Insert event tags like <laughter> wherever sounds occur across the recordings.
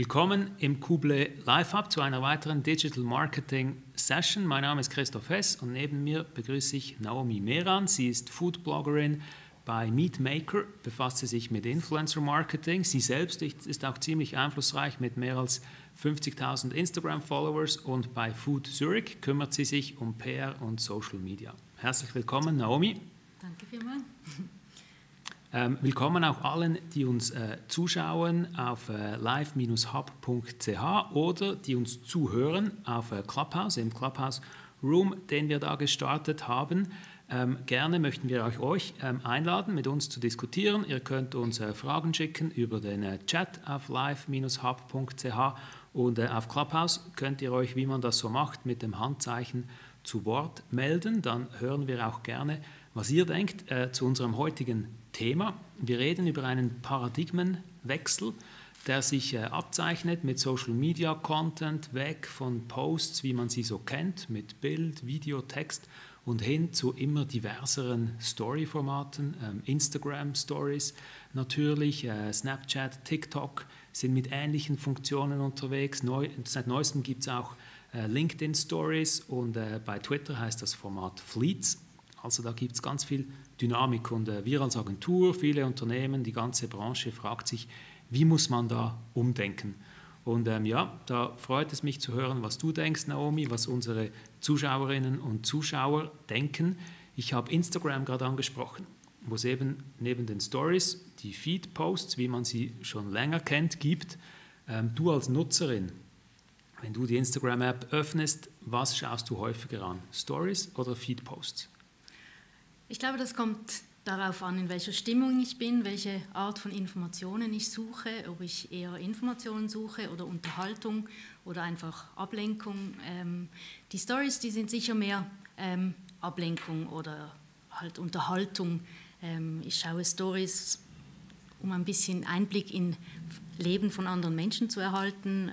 Willkommen im Kuble Live Hub zu einer weiteren Digital Marketing Session. Mein Name ist Christoph Hess und neben mir begrüße ich Naomi Meran. Sie ist Food Bloggerin bei Meatmaker, befasst sie sich mit Influencer Marketing. Sie selbst ist auch ziemlich einflussreich mit mehr als 50.000 Instagram Followers und bei Food Zurich kümmert sie sich um PR und Social Media. Herzlich willkommen, Naomi. Danke vielmals. Ähm, willkommen auch allen, die uns äh, zuschauen auf äh, live-hub.ch oder die uns zuhören auf äh, Clubhouse, im Clubhouse Room, den wir da gestartet haben. Ähm, gerne möchten wir euch, euch ähm, einladen, mit uns zu diskutieren. Ihr könnt uns äh, Fragen schicken über den äh, Chat auf live-hub.ch und äh, auf Clubhouse könnt ihr euch, wie man das so macht, mit dem Handzeichen zu Wort melden. Dann hören wir auch gerne, was ihr denkt zu unserem heutigen Thema. Wir reden über einen Paradigmenwechsel, der sich äh, abzeichnet mit Social Media Content, weg von Posts, wie man sie so kennt, mit Bild, Video, Text und hin zu immer diverseren Story-Formaten. Ähm, Instagram Stories natürlich, äh, Snapchat, TikTok sind mit ähnlichen Funktionen unterwegs. Neu, seit neuestem gibt es auch äh, LinkedIn Stories und bei Twitter heißt das Format Fleets. Also da gibt es ganz viel Dynamik. Und äh, wir als Agentur, viele Unternehmen, die ganze Branche fragt sich, wie muss man da umdenken? Und ähm, ja, da freut es mich zu hören, was du denkst, Naomi, was unsere Zuschauerinnen und Zuschauer denken. Ich habe Instagram gerade angesprochen, wo es eben neben den Stories die Feed-Posts, wie man sie schon länger kennt, gibt. Ähm, du als Nutzerin, wenn du die Instagram-App öffnest, was schaust du häufiger an? Stories oder Feed-Posts? Ich glaube, das kommt darauf an, in welcher Stimmung ich bin, welche Art von Informationen ich suche, ob ich eher Informationen suche oder Unterhaltung oder einfach Ablenkung. Ähm, die Stories, die sind sicher mehr ähm, Ablenkung oder halt Unterhaltung. Ähm, ich schaue Stories, um ein bisschen Einblick in Leben von anderen Menschen zu erhalten.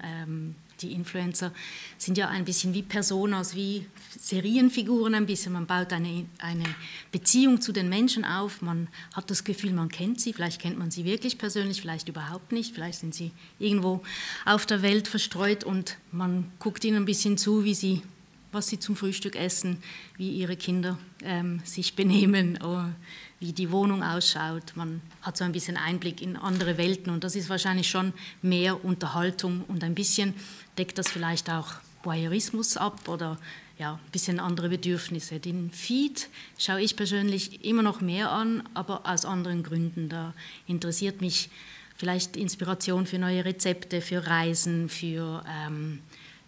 Die Influencer sind ja ein bisschen wie Personas, wie Serienfiguren ein bisschen. Man baut eine, eine Beziehung zu den Menschen auf. Man hat das Gefühl, man kennt sie. Vielleicht kennt man sie wirklich persönlich, vielleicht überhaupt nicht. Vielleicht sind sie irgendwo auf der Welt verstreut und man guckt ihnen ein bisschen zu, wie sie, was sie zum Frühstück essen, wie ihre Kinder ähm, sich benehmen. Oder wie die Wohnung ausschaut. Man hat so ein bisschen Einblick in andere Welten und das ist wahrscheinlich schon mehr Unterhaltung und ein bisschen deckt das vielleicht auch Voyeurismus ab oder ja, ein bisschen andere Bedürfnisse. Den Feed schaue ich persönlich immer noch mehr an, aber aus anderen Gründen. Da interessiert mich vielleicht Inspiration für neue Rezepte, für Reisen, für ähm,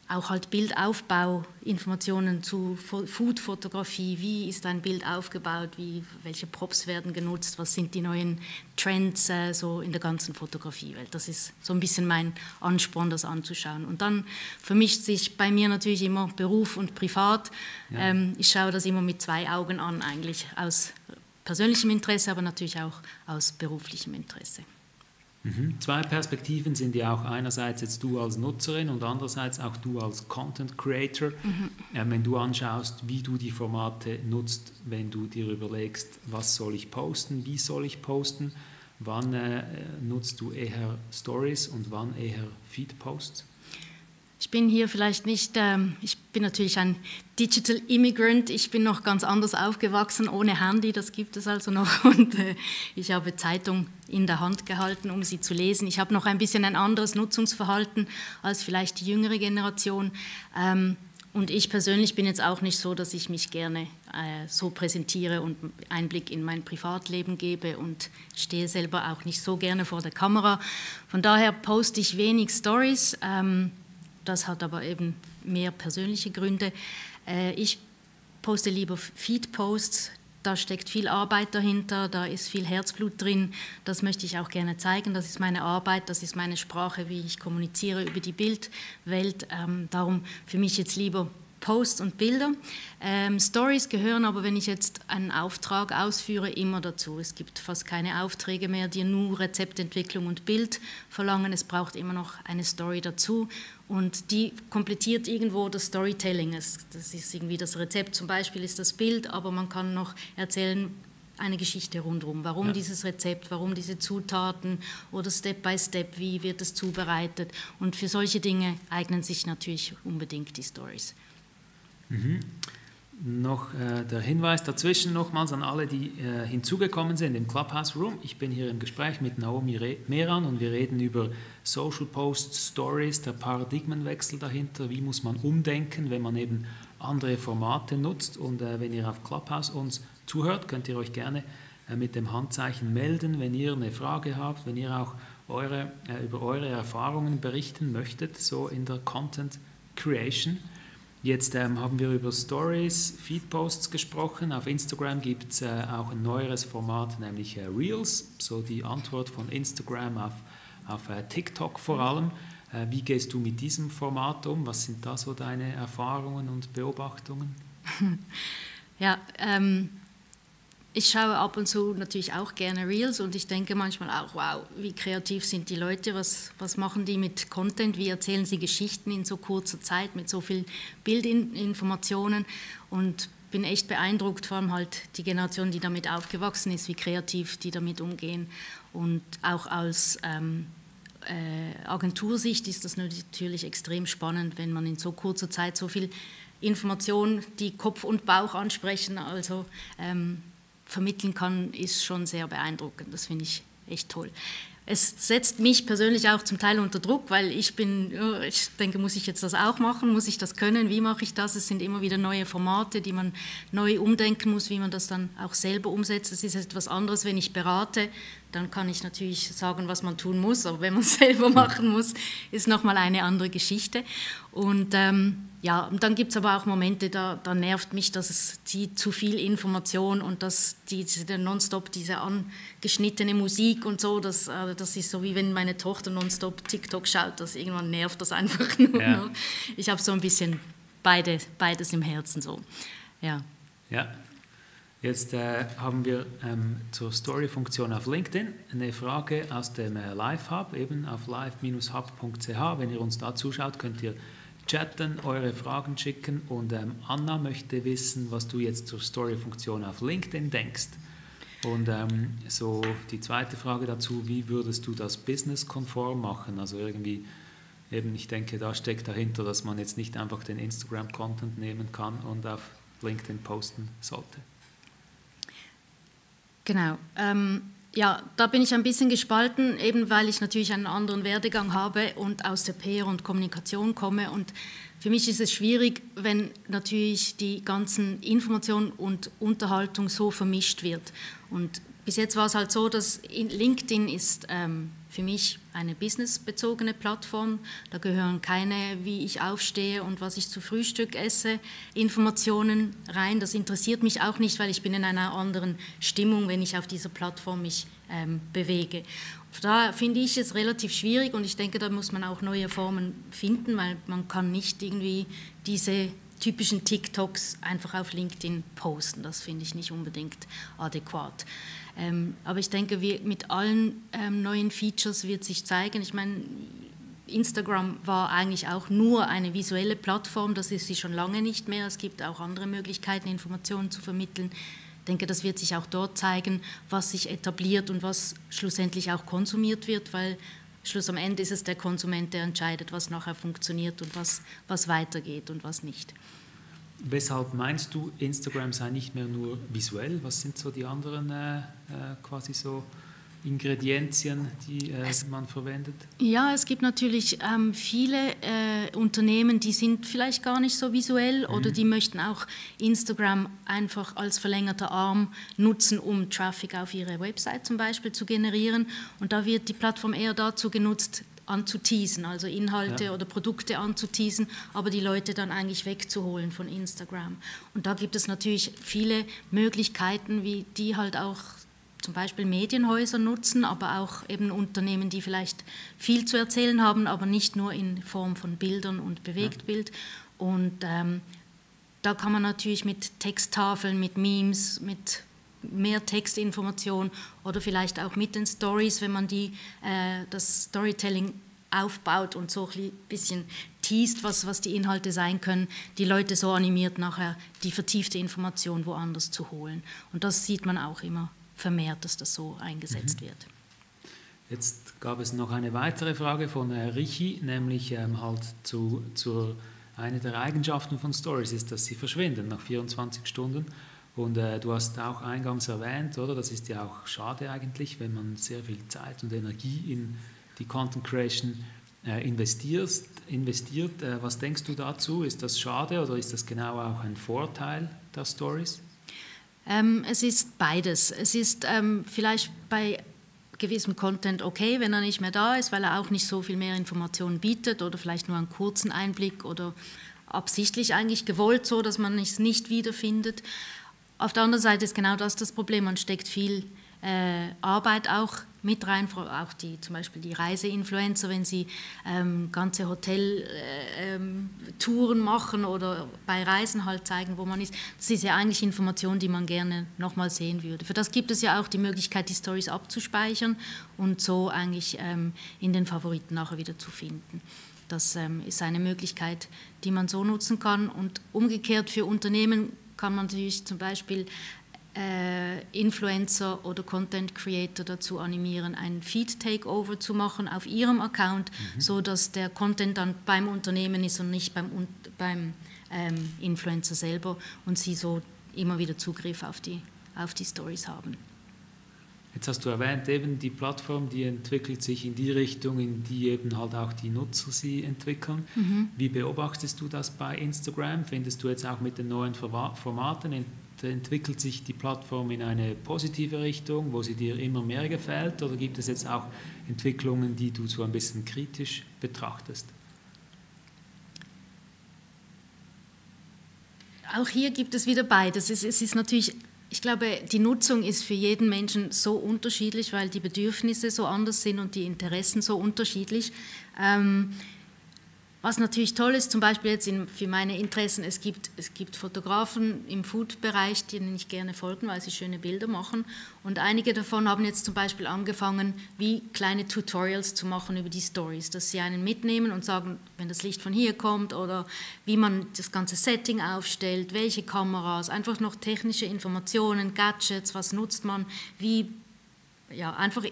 auch halt Bildaufbau, Informationen zu Foodfotografie, wie ist ein Bild aufgebaut, wie, welche Props werden genutzt, was sind die neuen Trends äh, so in der ganzen Fotografiewelt. Das ist so ein bisschen mein Ansporn, das anzuschauen. Und dann vermischt sich bei mir natürlich immer Beruf und Privat. Ja. Ähm, ich schaue das immer mit zwei Augen an, eigentlich aus persönlichem Interesse, aber natürlich auch aus beruflichem Interesse. Mhm. Zwei Perspektiven sind ja auch einerseits jetzt du als Nutzerin und andererseits auch du als Content Creator. Mhm. Äh, wenn du anschaust, wie du die Formate nutzt, wenn du dir überlegst, was soll ich posten, wie soll ich posten, wann äh, nutzt du eher Stories und wann eher Feed Posts? Ich bin hier vielleicht nicht, ähm, ich bin natürlich ein Digital Immigrant, ich bin noch ganz anders aufgewachsen, ohne Handy, das gibt es also noch. <laughs> Und äh, ich habe Zeitung in der Hand gehalten, um sie zu lesen. Ich habe noch ein bisschen ein anderes Nutzungsverhalten als vielleicht die jüngere Generation. Ähm, und ich persönlich bin jetzt auch nicht so, dass ich mich gerne äh, so präsentiere und Einblick in mein Privatleben gebe und stehe selber auch nicht so gerne vor der Kamera. Von daher poste ich wenig Stories. Ähm, das hat aber eben mehr persönliche Gründe. Äh, ich poste lieber Feed-Posts. Da steckt viel Arbeit dahinter, da ist viel Herzblut drin. Das möchte ich auch gerne zeigen. Das ist meine Arbeit, das ist meine Sprache, wie ich kommuniziere über die Bildwelt. Ähm, darum für mich jetzt lieber Posts und Bilder. Ähm, Stories gehören aber, wenn ich jetzt einen Auftrag ausführe, immer dazu. Es gibt fast keine Aufträge mehr, die nur Rezeptentwicklung und Bild verlangen. Es braucht immer noch eine Story dazu und die komplettiert irgendwo das Storytelling. Das ist irgendwie das Rezept, zum Beispiel ist das Bild, aber man kann noch erzählen, eine Geschichte rundherum. Warum ja. dieses Rezept, warum diese Zutaten oder Step by Step, wie wird es zubereitet. Und für solche Dinge eignen sich natürlich unbedingt die Stories. Mhm. Noch äh, der Hinweis dazwischen nochmals an alle, die äh, hinzugekommen sind im Clubhouse Room. Ich bin hier im Gespräch mit Naomi Re Meran und wir reden über Social Posts, Stories, der Paradigmenwechsel dahinter. Wie muss man umdenken, wenn man eben andere Formate nutzt? Und äh, wenn ihr auf Clubhouse uns zuhört, könnt ihr euch gerne äh, mit dem Handzeichen melden, wenn ihr eine Frage habt, wenn ihr auch eure, äh, über eure Erfahrungen berichten möchtet, so in der Content Creation. Jetzt ähm, haben wir über Stories, Feedposts gesprochen. Auf Instagram gibt es äh, auch ein neueres Format, nämlich äh, Reels, so die Antwort von Instagram auf, auf äh, TikTok vor allem. Äh, wie gehst du mit diesem Format um? Was sind da so deine Erfahrungen und Beobachtungen? <laughs> Ja, ähm, ich schaue ab und zu natürlich auch gerne Reels und ich denke manchmal auch, wow, wie kreativ sind die Leute, was, was machen die mit Content, wie erzählen sie Geschichten in so kurzer Zeit mit so viel Bildinformationen und bin echt beeindruckt, vor allem halt die Generation, die damit aufgewachsen ist, wie kreativ die damit umgehen und auch als ähm, äh, Agentursicht ist das natürlich extrem spannend, wenn man in so kurzer Zeit so viel Informationen, die Kopf und Bauch ansprechen, also ähm, vermitteln kann, ist schon sehr beeindruckend. Das finde ich echt toll. Es setzt mich persönlich auch zum Teil unter Druck, weil ich bin, ich denke, muss ich jetzt das auch machen? Muss ich das können? Wie mache ich das? Es sind immer wieder neue Formate, die man neu umdenken muss, wie man das dann auch selber umsetzt. Es ist etwas anderes, wenn ich berate, dann kann ich natürlich sagen, was man tun muss, aber wenn man es <laughs> selber machen muss, ist nochmal eine andere Geschichte. Und ähm, ja, und dann gibt es aber auch Momente, da, da nervt mich, dass es die zu viel Information und dass die, die nonstop diese angeschnittene Musik und so, das, äh, das ist so wie wenn meine Tochter nonstop TikTok schaut, das irgendwann nervt das einfach <laughs> nur. Ja. Ich habe so ein bisschen beide, beides im Herzen so. Ja. Ja. Jetzt äh, haben wir ähm, zur Story-Funktion auf LinkedIn eine Frage aus dem äh, Live-Hub, eben auf live-hub.ch. Wenn ihr uns da zuschaut, könnt ihr chatten, eure Fragen schicken und ähm, Anna möchte wissen, was du jetzt zur Story-Funktion auf LinkedIn denkst. Und ähm, so die zweite Frage dazu, wie würdest du das businesskonform machen? Also irgendwie, eben ich denke, da steckt dahinter, dass man jetzt nicht einfach den Instagram-Content nehmen kann und auf LinkedIn posten sollte. Genau. Ähm ja, da bin ich ein bisschen gespalten, eben weil ich natürlich einen anderen Werdegang habe und aus der PR und Kommunikation komme. Und für mich ist es schwierig, wenn natürlich die ganzen Informationen und Unterhaltung so vermischt wird. Und bis jetzt war es halt so, dass LinkedIn ist ähm, für mich eine businessbezogene Plattform. Da gehören keine, wie ich aufstehe und was ich zu Frühstück esse, Informationen rein. Das interessiert mich auch nicht, weil ich bin in einer anderen Stimmung, wenn ich auf dieser Plattform mich ähm, bewege. Da finde ich es relativ schwierig und ich denke, da muss man auch neue Formen finden, weil man kann nicht irgendwie diese typischen TikToks einfach auf LinkedIn posten. Das finde ich nicht unbedingt adäquat. Ähm, aber ich denke, wie mit allen ähm, neuen Features wird sich zeigen. Ich meine, Instagram war eigentlich auch nur eine visuelle Plattform, das ist sie schon lange nicht mehr. Es gibt auch andere Möglichkeiten, Informationen zu vermitteln. Ich denke, das wird sich auch dort zeigen, was sich etabliert und was schlussendlich auch konsumiert wird, weil Schluss am Ende ist es der Konsument, der entscheidet, was nachher funktioniert und was, was weitergeht und was nicht. Weshalb meinst du, Instagram sei nicht mehr nur visuell? Was sind so die anderen äh, äh quasi so Ingredienzien, die äh, man verwendet? Ja, es gibt natürlich ähm, viele äh, Unternehmen, die sind vielleicht gar nicht so visuell mhm. oder die möchten auch Instagram einfach als verlängerter Arm nutzen, um Traffic auf ihre Website zum Beispiel zu generieren. Und da wird die Plattform eher dazu genutzt, anzuteasen, also Inhalte ja. oder Produkte anzuteasen, aber die Leute dann eigentlich wegzuholen von Instagram. Und da gibt es natürlich viele Möglichkeiten, wie die halt auch zum Beispiel Medienhäuser nutzen, aber auch eben Unternehmen, die vielleicht viel zu erzählen haben, aber nicht nur in Form von Bildern und Bewegtbild. Ja. Und ähm, da kann man natürlich mit Texttafeln, mit Memes, mit mehr Textinformation oder vielleicht auch mit den Stories, wenn man die, äh, das Storytelling aufbaut und so ein bisschen teast, was, was die Inhalte sein können, die Leute so animiert, nachher die vertiefte Information woanders zu holen. Und das sieht man auch immer vermehrt, dass das so eingesetzt mhm. wird. Jetzt gab es noch eine weitere Frage von äh, Richi, nämlich ähm, halt zu, zur eine der Eigenschaften von Stories ist, dass sie verschwinden nach 24 Stunden. Und äh, du hast auch eingangs erwähnt, oder? Das ist ja auch schade eigentlich, wenn man sehr viel Zeit und Energie in die Content Creation äh, investiert. investiert. Äh, was denkst du dazu? Ist das schade oder ist das genau auch ein Vorteil der Stories? Ähm, es ist beides. Es ist ähm, vielleicht bei gewissem Content okay, wenn er nicht mehr da ist, weil er auch nicht so viel mehr Informationen bietet oder vielleicht nur einen kurzen Einblick oder absichtlich eigentlich gewollt so, dass man es nicht wiederfindet. Auf der anderen Seite ist genau das das Problem, man steckt viel äh, Arbeit auch mit rein, auch die, zum Beispiel die Reiseinfluencer, wenn sie ähm, ganze Hoteltouren äh, ähm, machen oder bei Reisen halt zeigen, wo man ist. Das ist ja eigentlich Information, die man gerne nochmal sehen würde. Für das gibt es ja auch die Möglichkeit, die Stories abzuspeichern und so eigentlich ähm, in den Favoriten nachher wieder zu finden. Das ähm, ist eine Möglichkeit, die man so nutzen kann. Und umgekehrt für Unternehmen kann man natürlich zum Beispiel äh, Influencer oder Content Creator dazu animieren, ein Feed Takeover zu machen auf ihrem Account, mhm. so dass der Content dann beim Unternehmen ist und nicht beim, beim ähm, Influencer selber und sie so immer wieder Zugriff auf die, auf die Stories haben. Jetzt hast du erwähnt, eben die Plattform, die entwickelt sich in die Richtung, in die eben halt auch die Nutzer sie entwickeln. Mhm. Wie beobachtest du das bei Instagram? Findest du jetzt auch mit den neuen Formaten entwickelt sich die Plattform in eine positive Richtung, wo sie dir immer mehr gefällt, oder gibt es jetzt auch Entwicklungen, die du so ein bisschen kritisch betrachtest? Auch hier gibt es wieder beides. Es, es ist natürlich ich glaube, die Nutzung ist für jeden Menschen so unterschiedlich, weil die Bedürfnisse so anders sind und die Interessen so unterschiedlich. Ähm, was natürlich toll ist, zum Beispiel jetzt in, für meine Interessen, es gibt, es gibt Fotografen im Food-Bereich, denen ich gerne folgen, weil sie schöne Bilder machen. Und einige davon haben jetzt zum Beispiel angefangen, wie kleine Tutorials zu machen über die Stories, dass sie einen mitnehmen und sagen, wenn das Licht von hier kommt oder wie man das ganze Setting aufstellt, welche Kameras, einfach noch technische Informationen, Gadgets, was nutzt man, wie, ja, einfach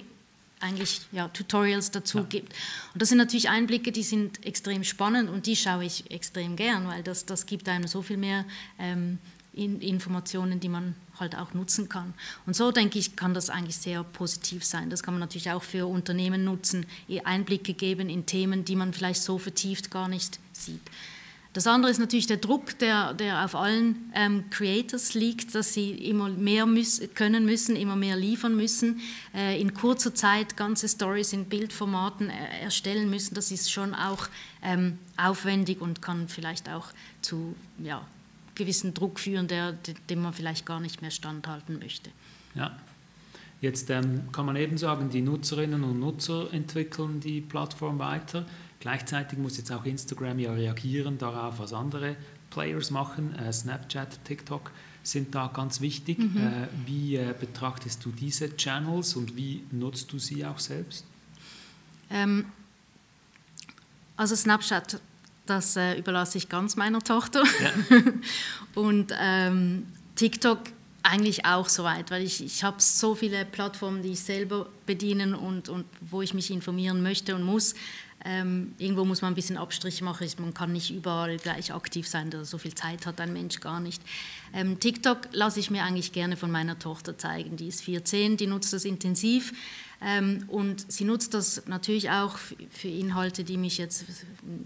eigentlich ja, Tutorials dazu ja. gibt. Und das sind natürlich Einblicke, die sind extrem spannend und die schaue ich extrem gern, weil das, das gibt einem so viel mehr ähm, in, Informationen, die man halt auch nutzen kann. Und so denke ich, kann das eigentlich sehr positiv sein. Das kann man natürlich auch für Unternehmen nutzen, Einblicke geben in Themen, die man vielleicht so vertieft gar nicht sieht. Das andere ist natürlich der Druck, der, der auf allen ähm, Creators liegt, dass sie immer mehr müß, können müssen, immer mehr liefern müssen, äh, in kurzer Zeit ganze Stories in Bildformaten äh, erstellen müssen. Das ist schon auch ähm, aufwendig und kann vielleicht auch zu ja, gewissen Druck führen, der, dem man vielleicht gar nicht mehr standhalten möchte. Ja. Jetzt ähm, kann man eben sagen, die Nutzerinnen und Nutzer entwickeln die Plattform weiter. Gleichzeitig muss jetzt auch Instagram ja reagieren darauf, was andere Players machen. Äh, Snapchat, TikTok sind da ganz wichtig. Mhm. Äh, wie äh, betrachtest du diese Channels und wie nutzt du sie auch selbst? Ähm, also Snapchat, das äh, überlasse ich ganz meiner Tochter. Ja. <laughs> und ähm, TikTok eigentlich auch soweit, weil ich, ich habe so viele Plattformen, die ich selber bedienen und, und wo ich mich informieren möchte und muss. Ähm, irgendwo muss man ein bisschen Abstriche machen. Man kann nicht überall gleich aktiv sein. So viel Zeit hat ein Mensch gar nicht. Ähm, TikTok lasse ich mir eigentlich gerne von meiner Tochter zeigen. Die ist 14, die nutzt das intensiv. Ähm, und sie nutzt das natürlich auch für Inhalte, die mich jetzt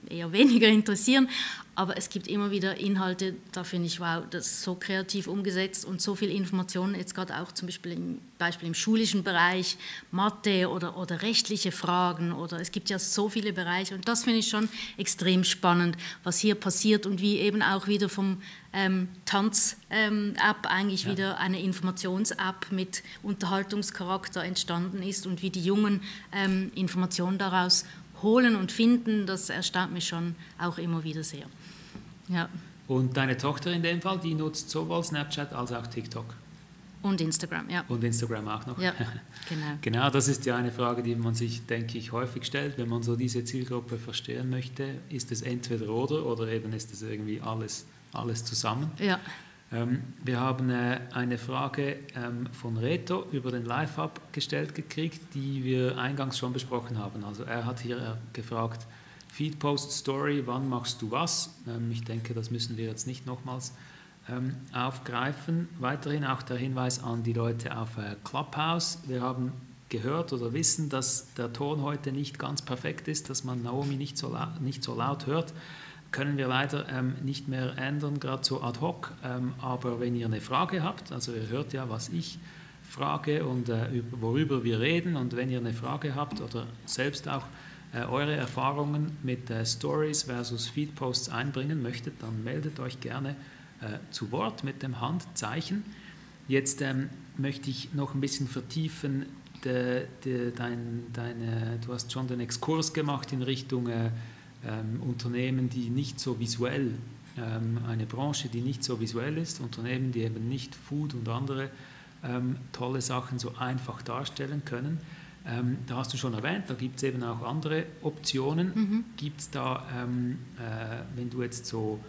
eher weniger interessieren. Aber es gibt immer wieder Inhalte, da finde ich, wow, das ist so kreativ umgesetzt und so viel Informationen, jetzt gerade auch zum Beispiel im, Beispiel im schulischen Bereich, Mathe oder, oder rechtliche Fragen oder es gibt ja so viele Bereiche und das finde ich schon extrem spannend, was hier passiert und wie eben auch wieder vom ähm, Tanz-App ähm, eigentlich ja. wieder eine Informations-App mit Unterhaltungscharakter entstanden ist und wie die Jungen ähm, Informationen daraus holen und finden, das erstaunt mich schon auch immer wieder sehr. Ja. Und deine Tochter in dem Fall, die nutzt sowohl Snapchat als auch TikTok? Und Instagram, ja. Und Instagram auch noch. Ja, <laughs> genau. genau, das ist ja eine Frage, die man sich, denke ich, häufig stellt, wenn man so diese Zielgruppe verstehen möchte. Ist es entweder oder oder eben ist es irgendwie alles, alles zusammen? Ja. Ähm, wir haben äh, eine Frage ähm, von Reto über den Live-Hub gestellt gekriegt, die wir eingangs schon besprochen haben. Also er hat hier äh, gefragt, Feed, Post, Story, wann machst du was? Ähm, ich denke, das müssen wir jetzt nicht nochmals ähm, aufgreifen. Weiterhin auch der Hinweis an die Leute auf äh, Clubhouse. Wir haben gehört oder wissen, dass der Ton heute nicht ganz perfekt ist, dass man Naomi nicht so, nicht so laut hört. Können wir leider ähm, nicht mehr ändern, gerade so ad hoc. Ähm, aber wenn ihr eine Frage habt, also ihr hört ja, was ich frage und äh, über, worüber wir reden, und wenn ihr eine Frage habt oder selbst auch äh, eure Erfahrungen mit äh, Stories versus Feedposts einbringen möchtet, dann meldet euch gerne äh, zu Wort mit dem Handzeichen. Jetzt ähm, möchte ich noch ein bisschen vertiefen, de, de, dein, deine, du hast schon den Exkurs gemacht in Richtung äh, ähm, Unternehmen, die nicht so visuell, ähm, eine Branche, die nicht so visuell ist, Unternehmen, die eben nicht Food und andere ähm, tolle Sachen so einfach darstellen können. Ähm, da hast du schon erwähnt, da gibt es eben auch andere Optionen. Mhm. Gibt es da, ähm, äh, wenn du jetzt so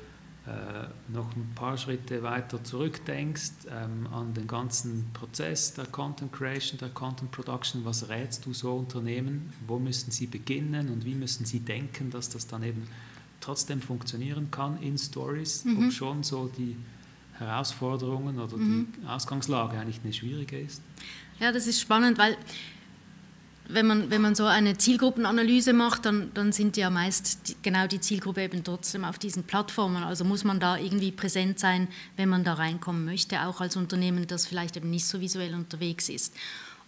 noch ein paar Schritte weiter zurückdenkst ähm, an den ganzen Prozess der Content Creation, der Content Production, was rätst du so Unternehmen? Wo müssen sie beginnen und wie müssen sie denken, dass das dann eben trotzdem funktionieren kann in Stories, mhm. ob schon so die Herausforderungen oder mhm. die Ausgangslage eigentlich eine schwierige ist? Ja, das ist spannend, weil wenn man, wenn man so eine Zielgruppenanalyse macht, dann, dann sind ja meist die, genau die Zielgruppe eben trotzdem auf diesen Plattformen. Also muss man da irgendwie präsent sein, wenn man da reinkommen möchte, auch als Unternehmen, das vielleicht eben nicht so visuell unterwegs ist.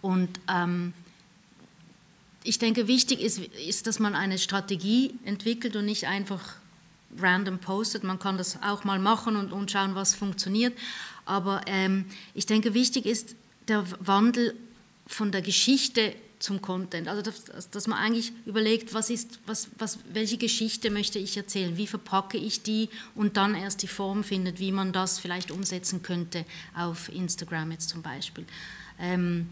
Und ähm, ich denke, wichtig ist, ist, dass man eine Strategie entwickelt und nicht einfach random postet. Man kann das auch mal machen und, und schauen, was funktioniert. Aber ähm, ich denke, wichtig ist der Wandel von der Geschichte zum Content. Also dass, dass, man eigentlich überlegt, was ist, was, was, welche Geschichte möchte ich erzählen, wie verpacke ich die und dann erst die Form findet, wie man das vielleicht umsetzen könnte auf Instagram jetzt zum Beispiel. Ähm,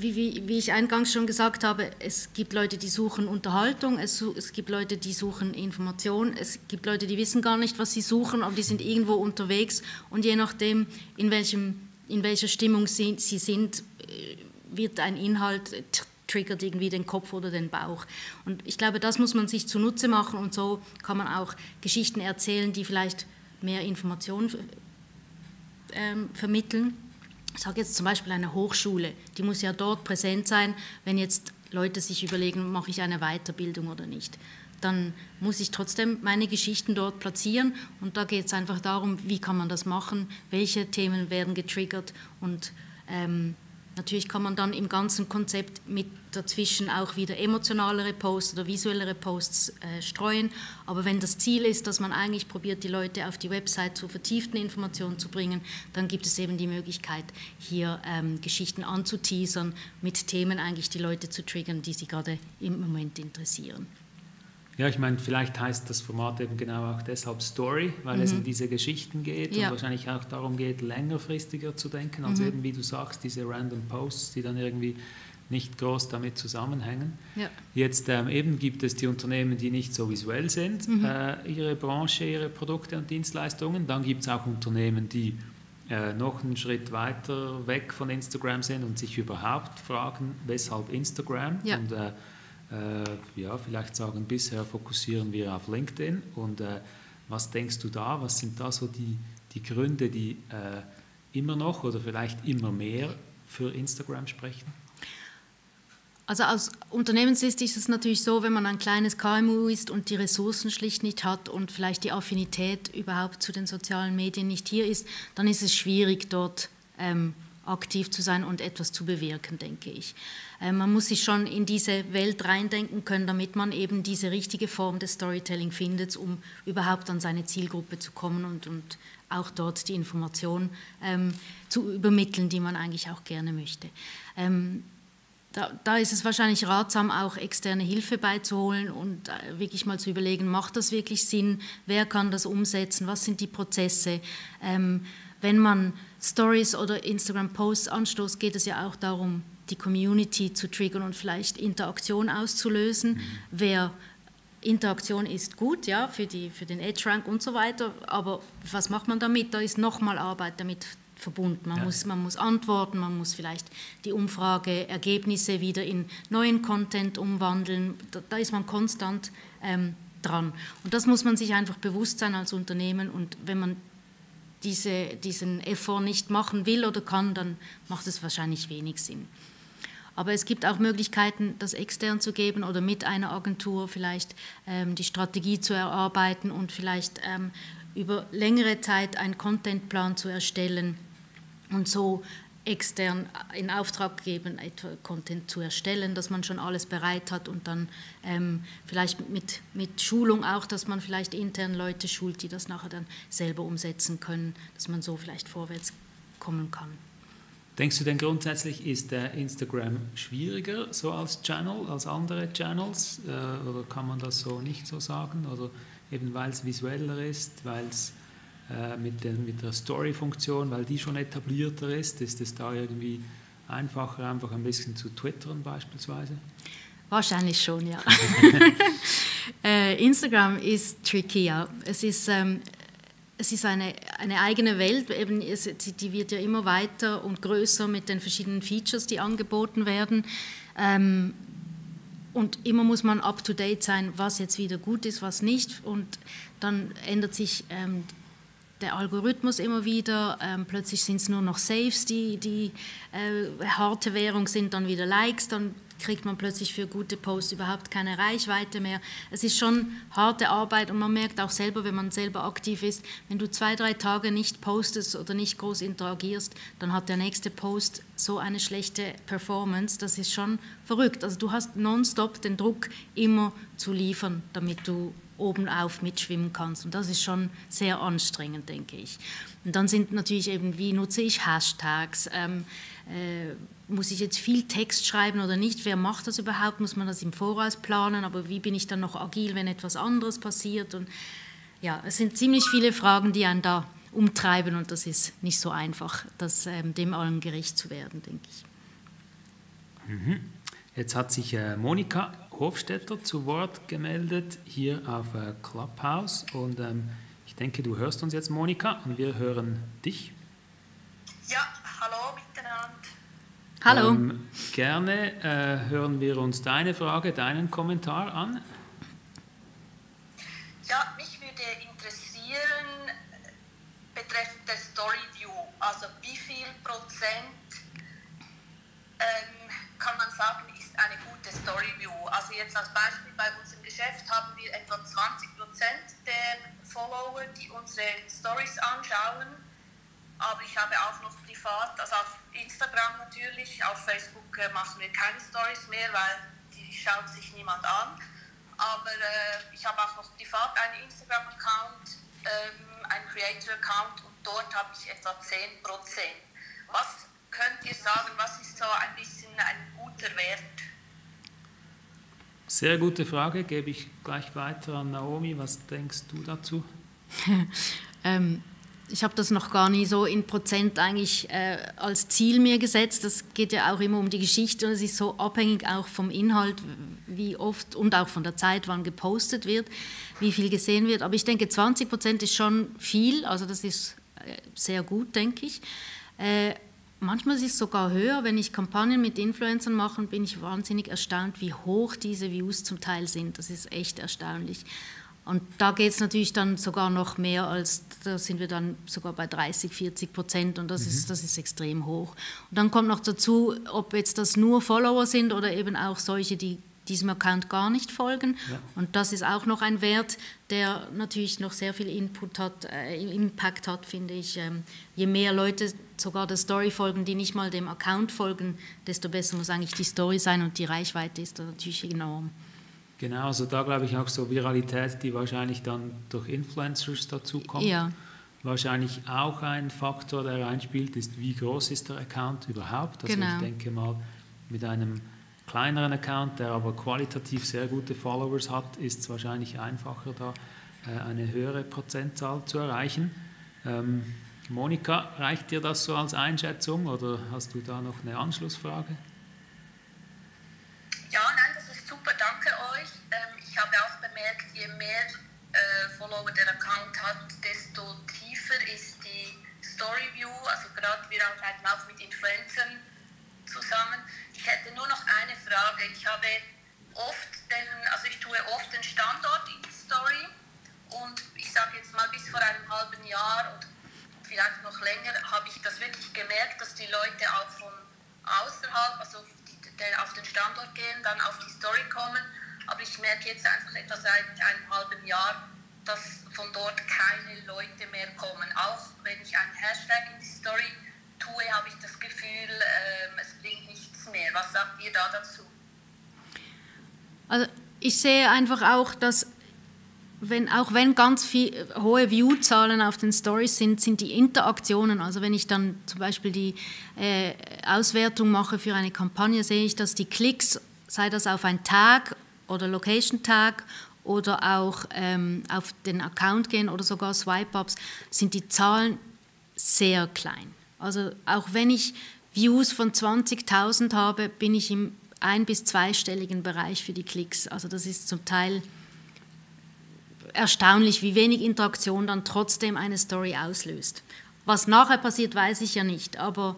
wie, wie, wie, ich eingangs schon gesagt habe, es gibt Leute, die suchen Unterhaltung, es, es, gibt Leute, die suchen Information, es gibt Leute, die wissen gar nicht, was sie suchen, aber die sind irgendwo unterwegs und je nachdem, in, welchem, in welcher Stimmung sie, sie sind, äh, wird ein Inhalt triggert irgendwie den Kopf oder den Bauch. Und ich glaube, das muss man sich zunutze machen und so kann man auch Geschichten erzählen, die vielleicht mehr Informationen ähm, vermitteln. Ich sage jetzt zum Beispiel eine Hochschule, die muss ja dort präsent sein, wenn jetzt Leute sich überlegen, mache ich eine Weiterbildung oder nicht. Dann muss ich trotzdem meine Geschichten dort platzieren und da geht es einfach darum, wie kann man das machen, welche Themen werden getriggert und ähm, Natürlich kann man dann im ganzen Konzept mit dazwischen auch wieder emotionalere Posts oder visuellere Posts äh, streuen. Aber wenn das Ziel ist, dass man eigentlich probiert, die Leute auf die Website zu vertieften Informationen zu bringen, dann gibt es eben die Möglichkeit, hier ähm, Geschichten anzuteasern, mit Themen eigentlich die Leute zu triggern, die sie gerade im Moment interessieren. Ja, ich meine, vielleicht heißt das Format eben genau auch deshalb Story, weil mhm. es um diese Geschichten geht ja. und wahrscheinlich auch darum geht, längerfristiger zu denken, als mhm. eben, wie du sagst, diese random Posts, die dann irgendwie nicht groß damit zusammenhängen. Ja. Jetzt ähm, eben gibt es die Unternehmen, die nicht so visuell sind, mhm. äh, ihre Branche, ihre Produkte und Dienstleistungen. Dann gibt es auch Unternehmen, die äh, noch einen Schritt weiter weg von Instagram sind und sich überhaupt fragen, weshalb Instagram. Ja. Und äh, äh, ja, vielleicht sagen, bisher fokussieren wir auf LinkedIn. Und äh, was denkst du da? Was sind da so die, die Gründe, die äh, immer noch oder vielleicht immer mehr für Instagram sprechen? Also aus Unternehmenssicht ist es natürlich so, wenn man ein kleines KMU ist und die Ressourcen schlicht nicht hat und vielleicht die Affinität überhaupt zu den sozialen Medien nicht hier ist, dann ist es schwierig, dort ähm, aktiv zu sein und etwas zu bewirken, denke ich. Äh, man muss sich schon in diese Welt reindenken können, damit man eben diese richtige Form des Storytelling findet, um überhaupt an seine Zielgruppe zu kommen und, und auch dort die Information ähm, zu übermitteln, die man eigentlich auch gerne möchte. Ähm, da, da, ist es wahrscheinlich ratsam, auch externe Hilfe beizuholen und äh, wirklich mal zu überlegen, macht das wirklich Sinn, wer kann das umsetzen, was sind die Prozesse, ähm, wenn man Stories oder Instagram-Posts anstoßt, geht es ja auch darum, die Community zu triggern und vielleicht Interaktion auszulösen. Mhm. Wer Interaktion ist gut, ja, für, die, für den Edge-Rank und so weiter, aber was macht man damit? Da ist nochmal Arbeit damit verbunden. Man, ja. muss, man muss antworten, man muss vielleicht die Umfrageergebnisse wieder in neuen Content umwandeln. Da, da ist man konstant ähm, dran. Und das muss man sich einfach bewusst sein als Unternehmen. Und wenn man diese, diesen Effort nicht machen will oder kann, dann macht es wahrscheinlich wenig Sinn. Aber es gibt auch Möglichkeiten, das extern zu geben oder mit einer Agentur vielleicht ähm, die Strategie zu erarbeiten und vielleicht ähm, über längere Zeit einen Contentplan zu erstellen und so extern in Auftrag geben, Content zu erstellen, dass man schon alles bereit hat und dann ähm, vielleicht mit, mit Schulung auch, dass man vielleicht intern Leute schult, die das nachher dann selber umsetzen können, dass man so vielleicht vorwärts kommen kann. Denkst du denn grundsätzlich, ist der Instagram schwieriger so als Channel, als andere Channels? Äh, oder kann man das so nicht so sagen? Oder eben weil es visueller ist, weil es äh, mit, den, mit der Story-Funktion, weil die schon etablierter ist, ist es da irgendwie einfacher, einfach ein bisschen zu twittern beispielsweise? Wahrscheinlich schon, ja. <laughs> äh, Instagram ist tricky, ja. Es ist, ähm, es ist eine, eine eigene Welt, eben, es, die wird ja immer weiter und größer mit den verschiedenen Features, die angeboten werden. Ähm, und immer muss man up-to-date sein, was jetzt wieder gut ist, was nicht. Und dann ändert sich ähm, der Algorithmus immer wieder. Ähm, plötzlich sind es nur noch Saves, die, die äh, harte Währung sind, dann wieder Likes, dann kriegt man plötzlich für gute Posts überhaupt keine Reichweite mehr. Es ist schon harte Arbeit und man merkt auch selber, wenn man selber aktiv ist, wenn du zwei, drei Tage nicht postest oder nicht groß interagierst, dann hat der nächste Post so eine schlechte Performance. Das ist schon verrückt. Also du hast nonstop den Druck, immer zu liefern, damit du oben auf mitschwimmen kannst. Und das ist schon sehr anstrengend, denke ich. Und dann sind natürlich eben, wie nutze ich Hashtags? Ähm, äh, muss ich jetzt viel Text schreiben oder nicht? Wer macht das überhaupt? Muss man das im Voraus planen? Aber wie bin ich dann noch agil, wenn etwas anderes passiert? Und ja, es sind ziemlich viele Fragen, die einen da umtreiben und das ist nicht so einfach, das, ähm, dem allem gerecht zu werden, denke ich. Mhm. Jetzt hat sich äh, Monika Hofstetter zu Wort gemeldet hier auf äh, Clubhouse und ähm, ich denke, du hörst uns jetzt, Monika, und wir hören dich. Ja, hallo miteinander. Hallo. Ähm, gerne äh, hören wir uns deine Frage, deinen Kommentar an. Ja, mich würde interessieren äh, betreffend der Story View, also wie viel Prozent ähm, kann man sagen, eine gute Story View. Also jetzt als Beispiel bei unserem Geschäft haben wir etwa 20% der Follower, die unsere Stories anschauen. Aber ich habe auch noch privat, also auf Instagram natürlich, auf Facebook äh, machen wir keine Stories mehr, weil die schaut sich niemand an. Aber äh, ich habe auch noch privat einen Instagram-Account, ähm, einen Creator-Account und dort habe ich etwa 10%. Was könnt ihr sagen, was ist so ein bisschen ein guter Wert? Sehr gute Frage, gebe ich gleich weiter an Naomi. Was denkst du dazu? <laughs> ähm, ich habe das noch gar nie so in Prozent eigentlich äh, als Ziel mir gesetzt. Das geht ja auch immer um die Geschichte und es ist so abhängig auch vom Inhalt, wie oft und auch von der Zeit, wann gepostet wird, wie viel gesehen wird. Aber ich denke, 20 Prozent ist schon viel, also das ist äh, sehr gut, denke ich. Äh, Manchmal ist es sogar höher, wenn ich Kampagnen mit Influencern mache, bin ich wahnsinnig erstaunt, wie hoch diese Views zum Teil sind. Das ist echt erstaunlich. Und da geht es natürlich dann sogar noch mehr als, da sind wir dann sogar bei 30, 40 Prozent und das, mhm. ist, das ist extrem hoch. Und dann kommt noch dazu, ob jetzt das nur Follower sind oder eben auch solche, die diesem Account gar nicht folgen. Ja. Und das ist auch noch ein Wert, der natürlich noch sehr viel Input hat, äh, Impact hat, finde ich. Ähm, je mehr Leute sogar der Story folgen, die nicht mal dem Account folgen, desto besser muss eigentlich die Story sein und die Reichweite ist da natürlich enorm. Genau, also da glaube ich auch so Viralität, die wahrscheinlich dann durch Influencers dazu kommt. Ja. Wahrscheinlich auch ein Faktor, der reinspielt, ist, wie groß ist der Account überhaupt. Also genau. ich denke mal, mit einem kleineren Account, der aber qualitativ sehr gute Followers hat, ist es wahrscheinlich einfacher, da äh, eine höhere Prozentzahl zu erreichen. Monika, reicht dir das so als Einschätzung oder hast du da noch eine Anschlussfrage? Ja, nein, das ist super, danke euch. Ähm, ich habe auch bemerkt, je mehr äh, Follower der Account hat, desto tiefer ist die Story View. Also gerade wir arbeiten auch mit Influencern zusammen. Ich hätte nur noch eine Frage. Ich habe oft den, also ich tue oft den Standort in die Story und ich sage jetzt mal bis vor einem halben Jahr und vielleicht noch länger habe ich das wirklich gemerkt, dass die Leute auch von außerhalb, also auf den Standort gehen, dann auf die Story kommen. Aber ich merke jetzt einfach etwa seit einem halben Jahr, dass von dort keine Leute mehr kommen. Auch wenn ich einen Hashtag in die Story tue, habe ich das Gefühl, äh, es bringt nichts mehr. Was sagt ihr da dazu? Also ich sehe einfach auch, dass wenn, auch wenn ganz viel, hohe View-Zahlen auf den Stories sind, sind die Interaktionen, also wenn ich dann zum Beispiel die äh, Auswertung mache für eine Kampagne, sehe ich, dass die Klicks, sei das auf ein Tag oder Location-Tag oder auch ähm, auf den Account gehen oder sogar Swipe-Ups, sind die Zahlen sehr klein. Also auch wenn ich Views von 20.000 habe, bin ich im ein- bis zweistelligen Bereich für die Klicks. Also das ist zum Teil erstaunlich, wie wenig Interaktion dann trotzdem eine Story auslöst. Was nachher passiert, weiß ich ja nicht, aber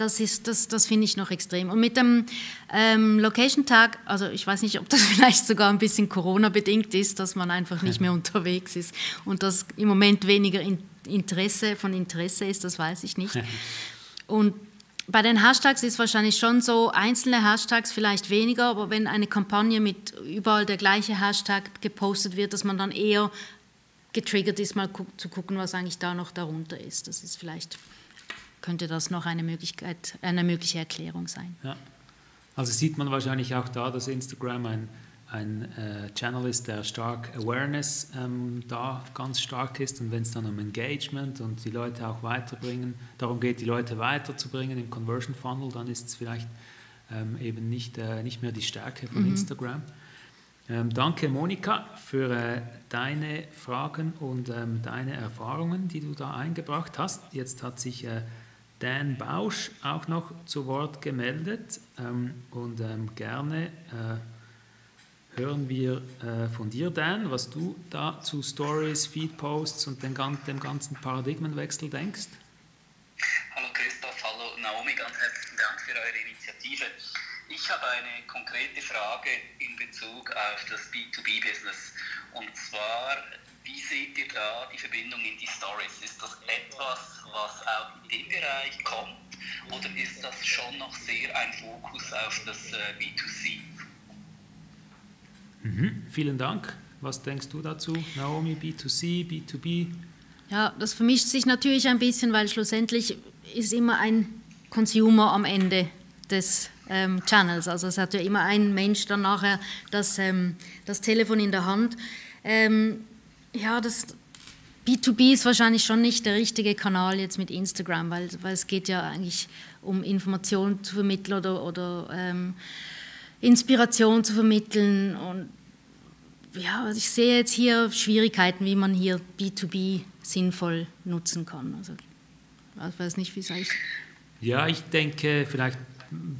das, das, das finde ich noch extrem. Und mit dem ähm, Location-Tag, also ich weiß nicht, ob das <laughs> vielleicht sogar ein bisschen Corona-bedingt ist, dass man einfach nicht mehr <laughs> unterwegs ist und dass im Moment weniger Interesse von Interesse ist, das weiß ich nicht. <laughs> Und bei den Hashtags ist wahrscheinlich schon so, einzelne Hashtags vielleicht weniger, aber wenn eine Kampagne mit überall der gleiche Hashtag gepostet wird, dass man dann eher getriggert ist, mal gu zu gucken, was eigentlich da noch darunter ist. Das ist vielleicht, könnte das noch eine Möglichkeit, eine mögliche Erklärung sein. Ja. Also sieht man wahrscheinlich auch da, dass Instagram ein ein äh, Channel ist, der stark Awareness ähm, da ganz stark ist und wenn es dann um Engagement und die Leute auch weiterbringen, darum geht, die Leute weiterzubringen im Conversion Funnel, dann ist es vielleicht ähm, eben nicht, äh, nicht mehr die Stärke von mhm. Instagram. Ähm, danke Monika für äh, deine Fragen und ähm, deine Erfahrungen, die du da eingebracht hast. Jetzt hat sich äh, Dan Bausch auch noch zu Wort gemeldet ähm, und ähm, gerne äh, hören wir äh, von dir, Dan, was du da zu Stories, Feedposts und den, dem ganzen Paradigmenwechsel denkst. Hallo Christoph, hallo Naomi, ganz herzlichen Dank für eure Initiative. Ich habe eine konkrete Frage in Bezug auf das B2B-Business. Und zwar, wie seht ihr da die Verbindung in die Stories? Ist das etwas, was auch in dem Bereich kommt? Oder ist das schon noch sehr ein Fokus auf das äh, B2C? Mhm. Vielen Dank. Was denkst du dazu, Naomi? B2C, B2B? Ja, das vermischt sich natürlich ein bisschen, weil schlussendlich ist immer ein Consumer am Ende des ähm, Channels. Also es hat ja immer ein Mensch dann nachher das, ähm, das Telefon in der Hand. Ähm, ja, das B2B ist wahrscheinlich schon nicht der richtige Kanal jetzt mit Instagram, weil, weil es geht ja eigentlich um Informationen zu vermitteln oder, oder ähm, Inspiration zu vermitteln. Und ja, also ich sehe jetzt hier Schwierigkeiten, wie man hier B2B sinnvoll nutzen kann. Also ich weiß nicht, wie es heißt. Ja, ich denke vielleicht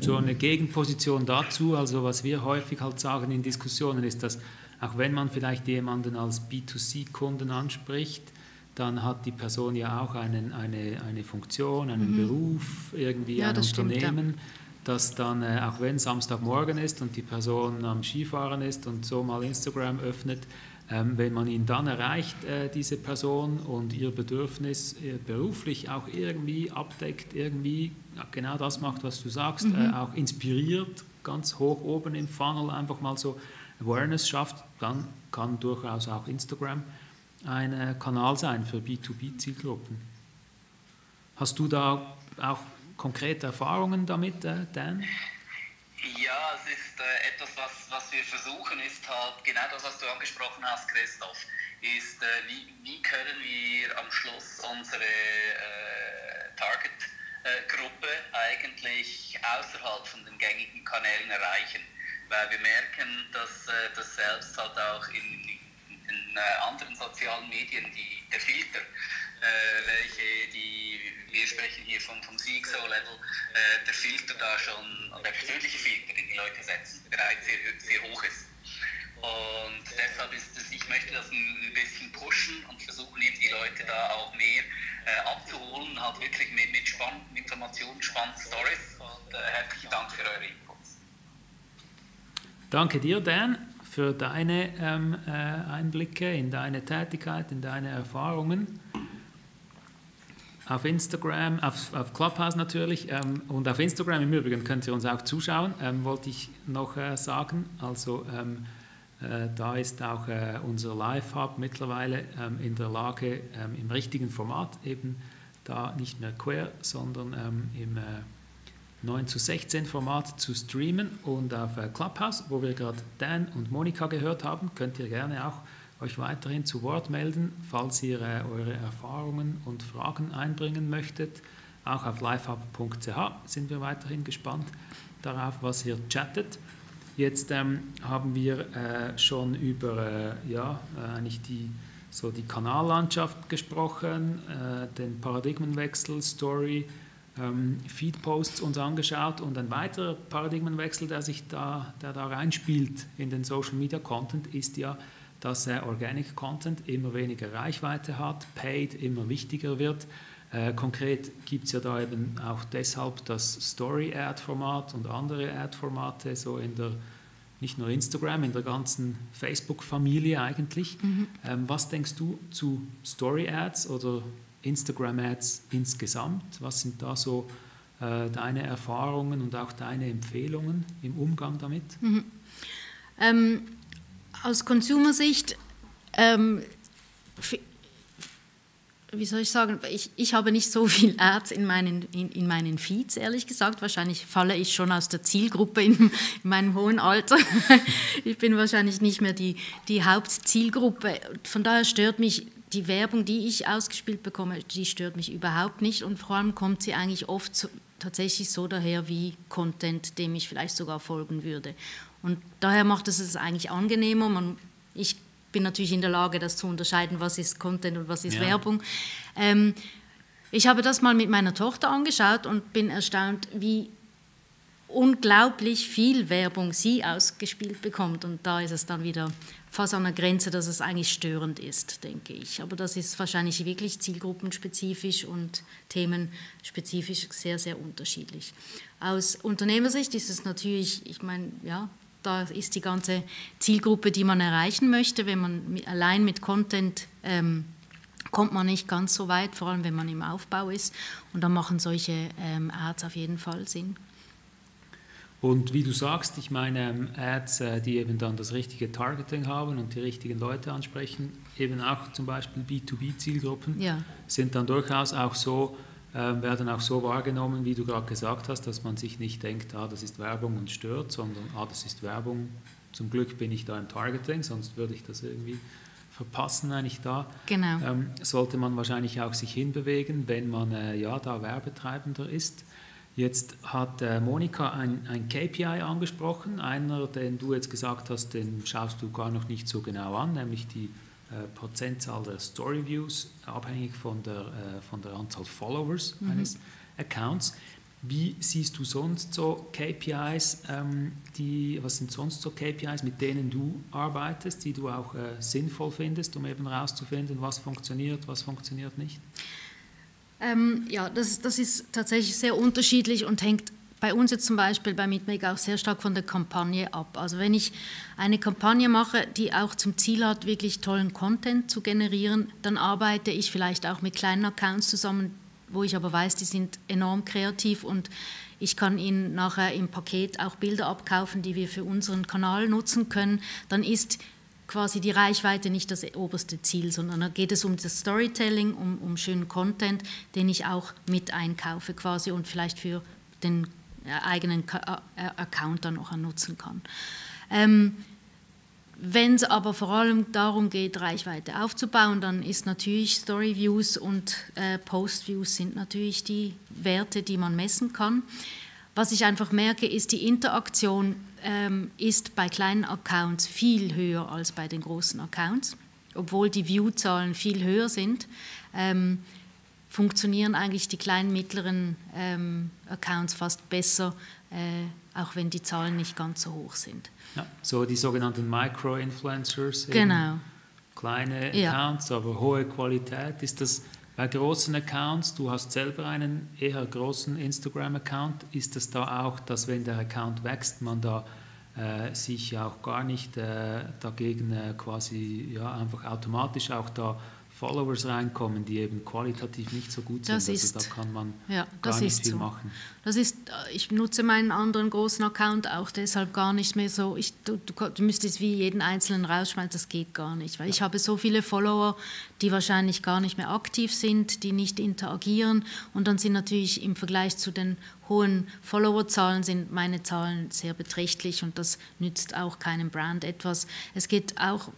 so eine Gegenposition dazu, also was wir häufig halt sagen in Diskussionen ist, dass auch wenn man vielleicht jemanden als B2C-Kunden anspricht, dann hat die Person ja auch einen, eine, eine Funktion, einen mhm. Beruf, irgendwie ja, ein Unternehmen. Stimmt, ja dass dann, äh, auch wenn Samstagmorgen ist und die Person am Skifahren ist und so mal Instagram öffnet, ähm, wenn man ihn dann erreicht, äh, diese Person, und ihr Bedürfnis äh, beruflich auch irgendwie abdeckt, irgendwie genau das macht, was du sagst, mhm. äh, auch inspiriert, ganz hoch oben im Funnel einfach mal so Awareness schafft, dann kann durchaus auch Instagram ein äh, Kanal sein für B2B-Zielgruppen. Hast du da auch konkrete Erfahrungen damit, äh, Dan? Ja, es ist äh, etwas, was, was wir versuchen, ist halt genau das, was du angesprochen hast, Christoph, ist, äh, wie, wie können wir am Schluss unsere äh, Target-Gruppe eigentlich außerhalb von den gängigen Kanälen erreichen. Weil wir merken, dass das selbst halt auch in, in anderen sozialen Medien die, der Filter, welche die, wir sprechen hier von, vom CXO-Level, äh, der Filter da schon, der persönliche Filter, den die Leute setzen, bereits sehr, sehr hoch ist. Und deshalb ist es, ich möchte das ein bisschen pushen und versuchen eben die Leute da auch mehr äh, abzuholen, halt wirklich mit, mit spannenden Informationen, spannenden Stories. Und äh, herzlichen Dank für eure Inputs. Danke dir, Dan, für deine ähm, äh, Einblicke in deine Tätigkeit, in deine Erfahrungen. Auf Instagram, auf, auf Clubhouse natürlich ähm, und auf Instagram im Übrigen könnt ihr uns auch zuschauen, ähm, wollte ich noch äh, sagen. Also ähm, äh, da ist auch äh, unser Live-Hub mittlerweile ähm, in der Lage, ähm, im richtigen Format eben da nicht mehr quer, sondern ähm, im 9 zu 16 Format zu streamen und auf äh, Clubhouse, wo wir gerade Dan und Monika gehört haben, könnt ihr gerne auch euch weiterhin zu Wort melden, falls ihr eure Erfahrungen und Fragen einbringen möchtet. Auch auf livehub.ch sind wir weiterhin gespannt darauf, was ihr chattet. Jetzt ähm, haben wir äh, schon über äh, ja, äh, eigentlich die, so die Kanallandschaft gesprochen, äh, den Paradigmenwechsel, Story, ähm, Feedposts uns angeschaut und ein weiterer Paradigmenwechsel, der sich da, der da reinspielt in den Social Media Content, ist ja, dass äh, Organic Content immer weniger Reichweite hat, Paid immer wichtiger wird. Äh, konkret gibt es ja da eben auch deshalb das Story-Ad-Format und andere Ad-Formate so in der nicht nur Instagram, in der ganzen Facebook-Familie eigentlich. Mhm. Ähm, was denkst du zu Story-Ads oder Instagram-Ads insgesamt? Was sind da so äh, deine Erfahrungen und auch deine Empfehlungen im Umgang damit? Mhm. Ähm, aus Consumer-Sicht ähm, wie soll ich sagen, ich, ich habe nicht so viel Ads in meinen, in, in, meinen Feeds, ehrlich gesagt. Wahrscheinlich falle ich schon aus der Zielgruppe in, in meinem hohen Alter. <laughs> ich bin wahrscheinlich nicht mehr die, die Hauptzielgruppe. Von daher stört mich die Werbung, die ich ausgespielt bekomme, die stört mich überhaupt nicht. Und vor allem kommt sie eigentlich oft so, tatsächlich so daher wie Content, dem ich vielleicht sogar folgen würde. Und daher macht es es eigentlich angenehmer. Man, ich bin natürlich in der Lage, das zu unterscheiden, was ist Content und was ist ja. Werbung. Ähm, ich habe das mal mit meiner Tochter angeschaut und bin erstaunt, wie unglaublich viel Werbung sie ausgespielt bekommt. Und da ist es dann wieder fast an der Grenze, dass es eigentlich störend ist, denke ich. Aber das ist wahrscheinlich wirklich zielgruppenspezifisch und themenspezifisch sehr, sehr unterschiedlich. Aus Unternehmersicht ist es natürlich, ich meine, ja, da ist die ganze Zielgruppe, die man erreichen möchte. Wenn man allein mit Content ähm, kommt man nicht ganz so weit, vor allem wenn man im Aufbau ist. Und da machen solche ähm, Ads auf jeden Fall Sinn. Und wie du sagst, ich meine ähm, Ads, äh, die eben dann das richtige Targeting haben und die richtigen Leute ansprechen, eben auch zum Beispiel B2B-Zielgruppen, ja. sind dann durchaus auch so, werden auch so wahrgenommen, wie du gerade gesagt hast, dass man sich nicht denkt, ah, das ist Werbung und stört, sondern ah, das ist Werbung. Zum Glück bin ich da im Targeting, sonst würde ich das irgendwie verpassen eigentlich da. Genau. Ähm, sollte man wahrscheinlich auch sich hinbewegen, wenn man äh, ja da Werbetreibender ist. Jetzt hat äh, Monika ein, ein KPI angesprochen, einer, den du jetzt gesagt hast, den schaust du gar noch nicht so genau an, nämlich die Prozentzahl der Storyviews, abhängig von der, äh, von der Anzahl Followers mhm. eines Accounts. Wie siehst du sonst so KPIs, ähm, die, was sind sonst so KPIs, mit denen du arbeitest, die du auch äh, sinnvoll findest, um eben herauszufinden, was funktioniert, was funktioniert nicht? Ähm, ja, das, das ist tatsächlich sehr unterschiedlich und hängt bei uns jetzt zum Beispiel bei Meetmake auch sehr stark von der Kampagne ab. Also wenn ich eine Kampagne mache, die auch zum Ziel hat, wirklich tollen Content zu generieren, dann arbeite ich vielleicht auch mit kleinen Accounts zusammen, wo ich aber weiß, die sind enorm kreativ und ich kann ihnen nachher im Paket auch Bilder abkaufen, die wir für unseren Kanal nutzen können. Dann ist quasi die Reichweite nicht das oberste Ziel, sondern da geht es um das Storytelling, um, um schönen Content, den ich auch mit einkaufe quasi und vielleicht für den eigenen äh, Account dann noch nutzen kann. Ähm, wenn es aber vor allem darum geht, Reichweite aufzubauen, dann ist natürlich Storyviews und äh, Postviews sind natürlich die Werte, die man messen kann. Was ich einfach merke, ist, die Interaktion ähm, ist bei kleinen Accounts viel höher als bei den großen Accounts. obwohl die View-Zahlen viel höher sind, ähm, funktionieren eigentlich die kleinen, mittleren ähm, Accounts fast besser, äh, auch wenn die Zahlen nicht ganz so hoch sind. Ja, so die sogenannten Micro-Influencers. Genau. Kleine Ja. Accounts, aber hohe Qualität. Ist das bei großen Accounts, du hast selber einen eher großen Instagram-Account, ist das da auch, dass wenn der Account wächst, man da äh, sich auch gar nicht äh, dagegen äh, quasi ja, einfach automatisch auch da Followers reinkommen, die eben qualitativ nicht so gut sind. Das also ist- da kann man Ja, gar nicht ist viel so. machen. Das ist, äh, ich nutze meinen anderen großen Account auch deshalb gar nicht mehr so. Ich, du, du, du müsstest wie jeden einzelnen rausschmeißen, das geht gar nicht, weil ich habe so viele Follower, die wahrscheinlich gar nicht mehr aktiv sind, die nicht interagieren und dann sind natürlich im Vergleich zu den hohen Followerzahlen sind meine Zahlen sehr beträchtlich und das nützt auch keinem Brand etwas. Es geht auch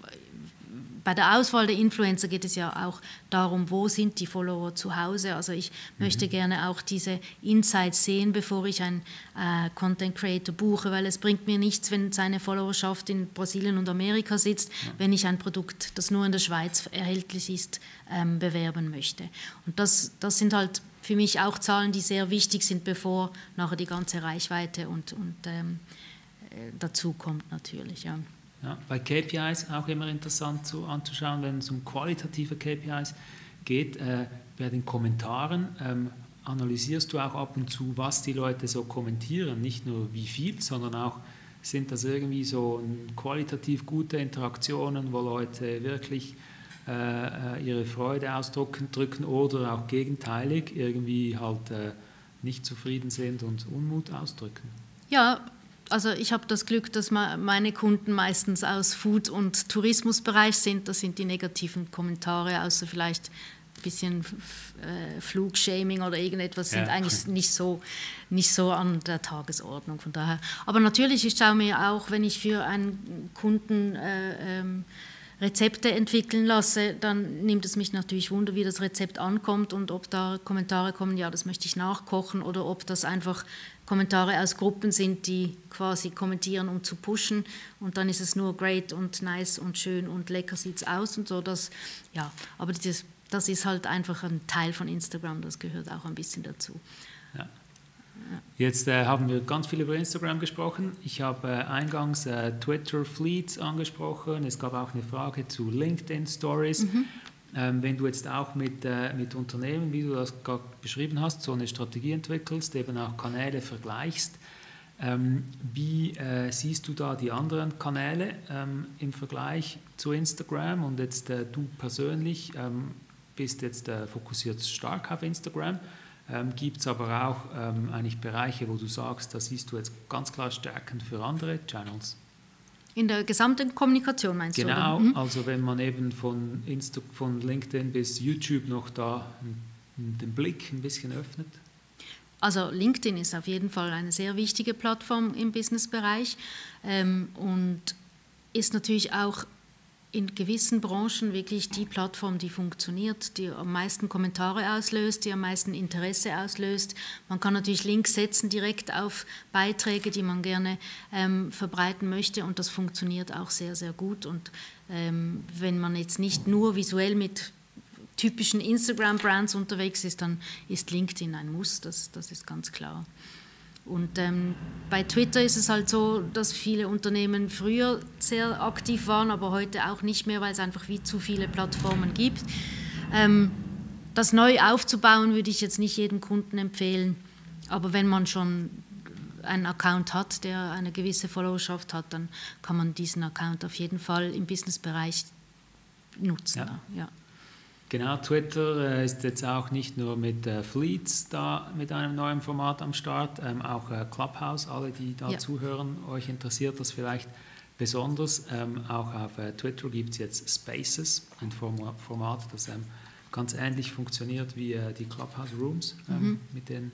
bei der Auswahl der Influencer geht es ja auch darum, wo sind die Follower zu Hause. Also ich möchte gerne auch diese Insights sehen, bevor ich einen äh, Content Creator buche, weil es bringt mir nichts, wenn seine Followerschaft in Brasilien und Amerika sitzt, wenn ich ein Produkt, das nur in der Schweiz erhältlich ist, ähm, bewerben möchte. Und das, das sind halt für mich auch Zahlen, die sehr wichtig sind, bevor nachher die ganze Reichweite und, und ähm, äh, dazu kommt natürlich. Ja. Ja, bei KPIs auch immer interessant zu, anzuschauen, wenn es um qualitative KPIs geht. Äh, bei den Kommentaren ähm, analysierst du auch ab und zu, was die Leute so kommentieren. Nicht nur wie viel, sondern auch, sind das irgendwie so qualitativ gute Interaktionen, wo Leute wirklich äh, äh, ihre Freude ausdrücken drücken oder auch gegenteilig irgendwie halt äh, nicht zufrieden sind und Unmut ausdrücken. Ja, also ich habe das Glück, dass meine Kunden meistens aus Food- und Tourismusbereich sind. Das sind die negativen Kommentare, außer vielleicht ein bisschen äh, Flugshaming oder irgendetwas, sind Ja. eigentlich nicht so, nicht so an der Tagesordnung. Von daher. Aber natürlich, ich schaue mir auch, wenn ich für einen Kunden äh, ähm, Rezepte entwickeln lasse, dann nimmt es mich natürlich Wunder, wie das Rezept ankommt und ob da Kommentare kommen, ja, das möchte ich nachkochen oder ob das einfach Kommentare aus Gruppen sind, die quasi kommentieren, um zu pushen und dann ist es nur great und nice und schön und lecker sieht's aus und so. Das, ja, aber das, das ist halt einfach ein Teil von Instagram, das gehört auch ein bisschen dazu. Ja. Jetzt äh, haben wir ganz viel über Instagram gesprochen. Ich habe äh, eingangs äh, Twitter Fleets angesprochen. Es gab auch eine Frage zu LinkedIn Stories. Ähm, wenn du jetzt auch mit, äh, mit Unternehmen, wie du das gerade beschrieben hast, so eine Strategie entwickelst, eben auch Kanäle vergleichst, ähm, wie äh, siehst du da die anderen Kanäle ähm, im Vergleich zu Instagram? Und jetzt äh, du persönlich ähm, bist jetzt fokussiert stark auf Instagram. Ähm, Gibt es aber auch ähm, eigentlich Bereiche, wo du sagst, da siehst du jetzt ganz klar Stärken für andere Channels? In der gesamten Kommunikation meinst du? Genau? Mhm. also wenn man eben von, Insta von LinkedIn bis YouTube noch da den Blick ein bisschen öffnet. Also LinkedIn ist auf jeden Fall eine sehr wichtige Plattform im Businessbereich ähm, und ist natürlich auch in gewissen Branchen wirklich die Plattform, die funktioniert, die am meisten Kommentare auslöst, die am meisten Interesse auslöst. Man kann natürlich Links setzen direkt auf Beiträge, die man gerne ähm, verbreiten möchte und das funktioniert auch sehr, sehr gut. Und ähm, wenn man jetzt nicht nur visuell mit typischen Instagram-Brands unterwegs ist, dann ist LinkedIn ein Muss, das, das ist ganz klar. Und ähm, bei Twitter ist es halt so, dass viele Unternehmen früher sehr aktiv waren, aber heute auch nicht mehr, weil es einfach wie zu viele Plattformen gibt. Ähm, das neu aufzubauen würde ich jetzt nicht jedem Kunden empfehlen, aber wenn man schon einen Account hat, der eine gewisse Followerschaft hat, dann kann man diesen Account auf jeden Fall im Businessbereich nutzen. Ja. Ja. Genau, Twitter äh, ist jetzt auch nicht nur mit äh, Fleets da mit einem neuen Format am Start, ähm, auch äh, Clubhouse, alle, die da Ja. zuhören, euch interessiert das vielleicht besonders. Ähm, auch auf Twitter gibt es jetzt Spaces, ein Forma- Format, das ähm, ganz ähnlich funktioniert wie äh, die Clubhouse Rooms, ähm, mit, denen,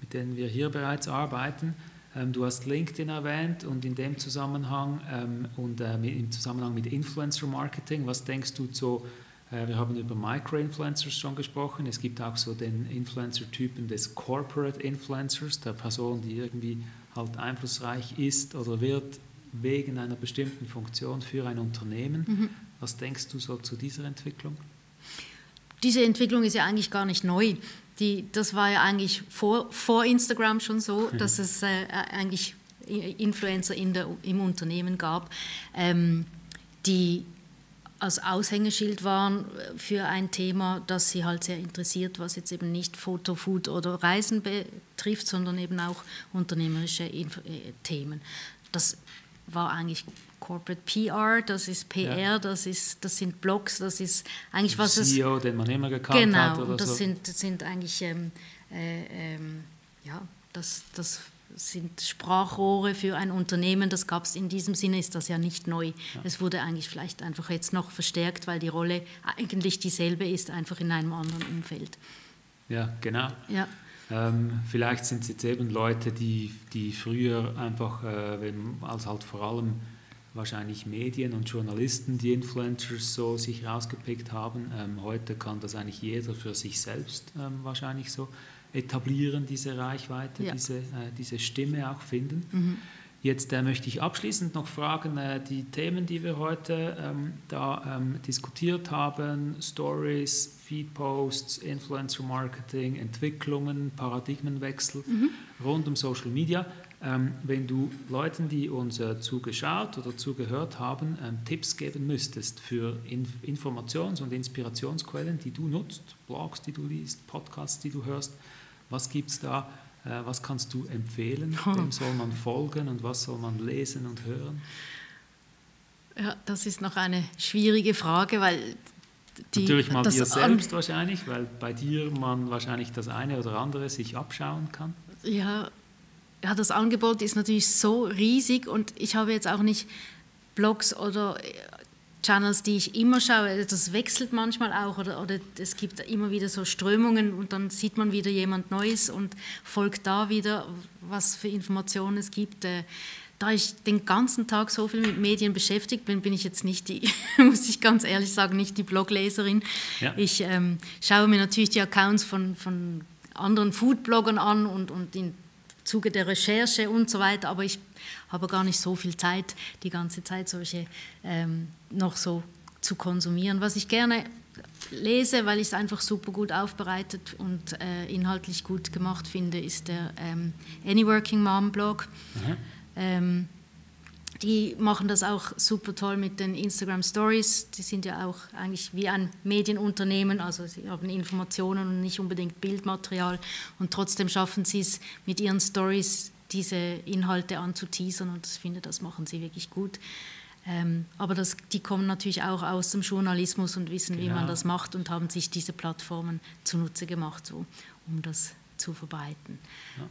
mit denen wir hier bereits arbeiten. Ähm, du hast LinkedIn erwähnt und in dem Zusammenhang ähm, und äh, im Zusammenhang mit Influencer Marketing, was denkst du so? Äh, wir haben über Micro-Influencers schon gesprochen. Es gibt auch so den Influencer-Typen des Corporate Influencers, der Person, die irgendwie halt einflussreich ist oder wird wegen einer bestimmten Funktion für ein Unternehmen. Was was denkst du so zu dieser Entwicklung? Diese Entwicklung ist ja eigentlich gar nicht neu. Die, das war ja eigentlich vor, vor Instagram schon so, mhm. <laughs> dass es äh, eigentlich Influencer in der, im Unternehmen gab, ähm, die als Aushängeschild waren für ein Thema, das sie halt sehr interessiert, was jetzt eben nicht Foto, Food oder Reisen betrifft, sondern eben auch unternehmerische Inf äh, Themen. Das war eigentlich Corporate PR, das ist PR, ja. das, ist, das sind Blogs, das ist eigentlich was es... CEO, den man immer gekannt genau, hat oder das so. Sind, das sind eigentlich, ähm, äh, ähm, ja, das, das sind Sprachrohre für ein Unternehmen. Das gab es in diesem Sinne, ist das ja nicht neu. Ja. Es wurde eigentlich vielleicht einfach jetzt noch verstärkt, weil die Rolle eigentlich dieselbe ist, einfach in einem anderen Umfeld. Ja, genau. Ja. Ähm, vielleicht sind es jetzt eben Leute, die, die früher einfach, äh, als halt vor allem wahrscheinlich Medien und Journalisten, die Influencers so sich rausgepickt haben. Ähm, heute kann das eigentlich jeder für sich selbst ähm, wahrscheinlich so etablieren, diese Reichweite, ja. diese, äh, diese Stimme auch finden. Mhm. Jetzt äh, möchte ich abschließend noch fragen, äh, die Themen, die wir heute ähm, da ähm, diskutiert haben, Stories, Feedposts, Influencer Marketing, Entwicklungen, Paradigmenwechsel mhm. rund um Social Media. Ähm, wenn du Leuten, die uns äh, zugeschaut oder zugehört haben, ähm, Tipps geben müsstest für Inf Informations- und Inspirationsquellen, die du nutzt, Blogs, die du liest, Podcasts, die du hörst, was gibt es da? Äh, was kannst du empfehlen? Wem soll man folgen und was soll man lesen und hören? Ja, das ist noch eine schwierige Frage, weil die, Natürlich mal dir selbst wahrscheinlich, weil bei dir man wahrscheinlich das eine oder andere sich abschauen kann. Ja, ja, das Angebot ist natürlich so riesig und ich habe jetzt auch nicht Blogs oder Channels, die ich immer schaue, das wechselt manchmal auch oder, oder es gibt immer wieder so Strömungen und dann sieht man wieder jemand Neues und folgt da wieder, was für Informationen es gibt. Äh, da ich den ganzen Tag so viel mit Medien beschäftigt bin, bin ich jetzt nicht die, <laughs> muss ich ganz ehrlich sagen, nicht die Blogleserin. Ja. Ich ähm, schaue mir natürlich die Accounts von, von anderen Foodbloggern an und, und im Zuge der Recherche und so weiter, aber ich habe gar nicht so viel Zeit, die ganze Zeit solche ähm, noch so zu konsumieren. Was ich gerne lese, weil ich es einfach super gut aufbereitet und äh, inhaltlich gut gemacht finde, ist der ähm, Any Working Mom Blog. Mhm. Ähm, die machen das auch super toll mit den Instagram Stories. Die sind ja auch eigentlich wie ein Medienunternehmen, also sie haben Informationen und nicht unbedingt Bildmaterial. Und trotzdem schaffen sie es mit ihren Stories diese Inhalte anzuteasern und ich finde, das machen sie wirklich gut. Ähm, aber das, die kommen natürlich auch aus dem Journalismus und wissen, genau. wie man genau. das macht und haben sich diese Plattformen zunutze gemacht, so, um das zu verbreiten. Ja.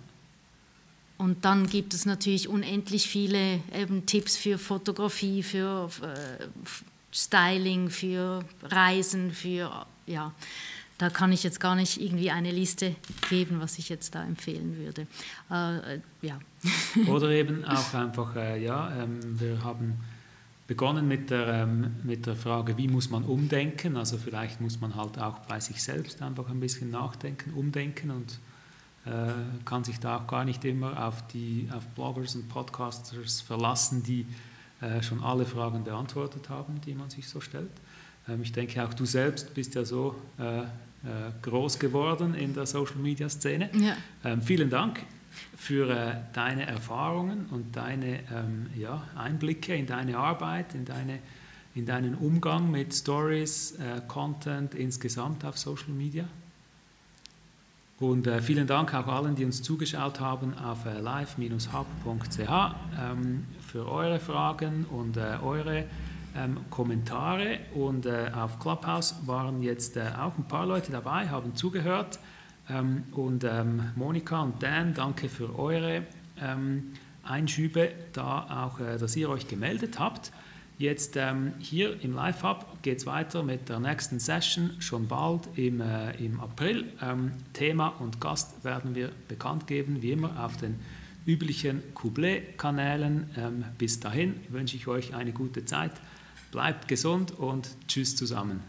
Und dann gibt es natürlich unendlich viele eben Tipps für Fotografie, für äh, Styling, für Reisen, für ja da kann ich jetzt gar nicht irgendwie eine Liste geben, was ich jetzt da empfehlen würde. Äh, ja. <laughs> Oder eben auch einfach, äh, ja, ähm, wir haben begonnen mit der, ähm, mit der Frage, wie muss man umdenken? Also vielleicht muss man halt auch bei sich selbst einfach ein bisschen nachdenken, umdenken und kann sich da auch gar nicht immer auf, die, auf Bloggers und Podcasters verlassen, die äh, schon alle Fragen beantwortet haben, die man sich so stellt. Ähm, ich denke, auch du selbst bist ja so äh, äh, groß geworden in der Social-Media-Szene. Ja. Ähm, vielen Dank für äh, deine Erfahrungen und deine ähm, ja, Einblicke in deine Arbeit, in, deine, in deinen Umgang mit Stories, äh, Content insgesamt auf Social Media. Und äh, vielen Dank auch allen, die uns zugeschaut haben auf äh, live-hub.ch ähm, für eure Fragen und äh, eure ähm, Kommentare und äh, auf Clubhouse waren jetzt äh, auch ein paar Leute dabei, haben zugehört. Ähm, und ähm, Monika und Dan, danke für eure ähm, Einschübe, da auch, äh, dass ihr euch gemeldet habt. Jetzt ähm, hier im Live-Hub geht es weiter mit der nächsten Session, schon bald im, äh, im April. Ähm, Thema und Gast werden wir bekannt geben, wie immer auf den üblichen Couplet-Kanälen. bis dahin wünsche ich euch eine gute Zeit. Bleibt gesund und tschüss zusammen.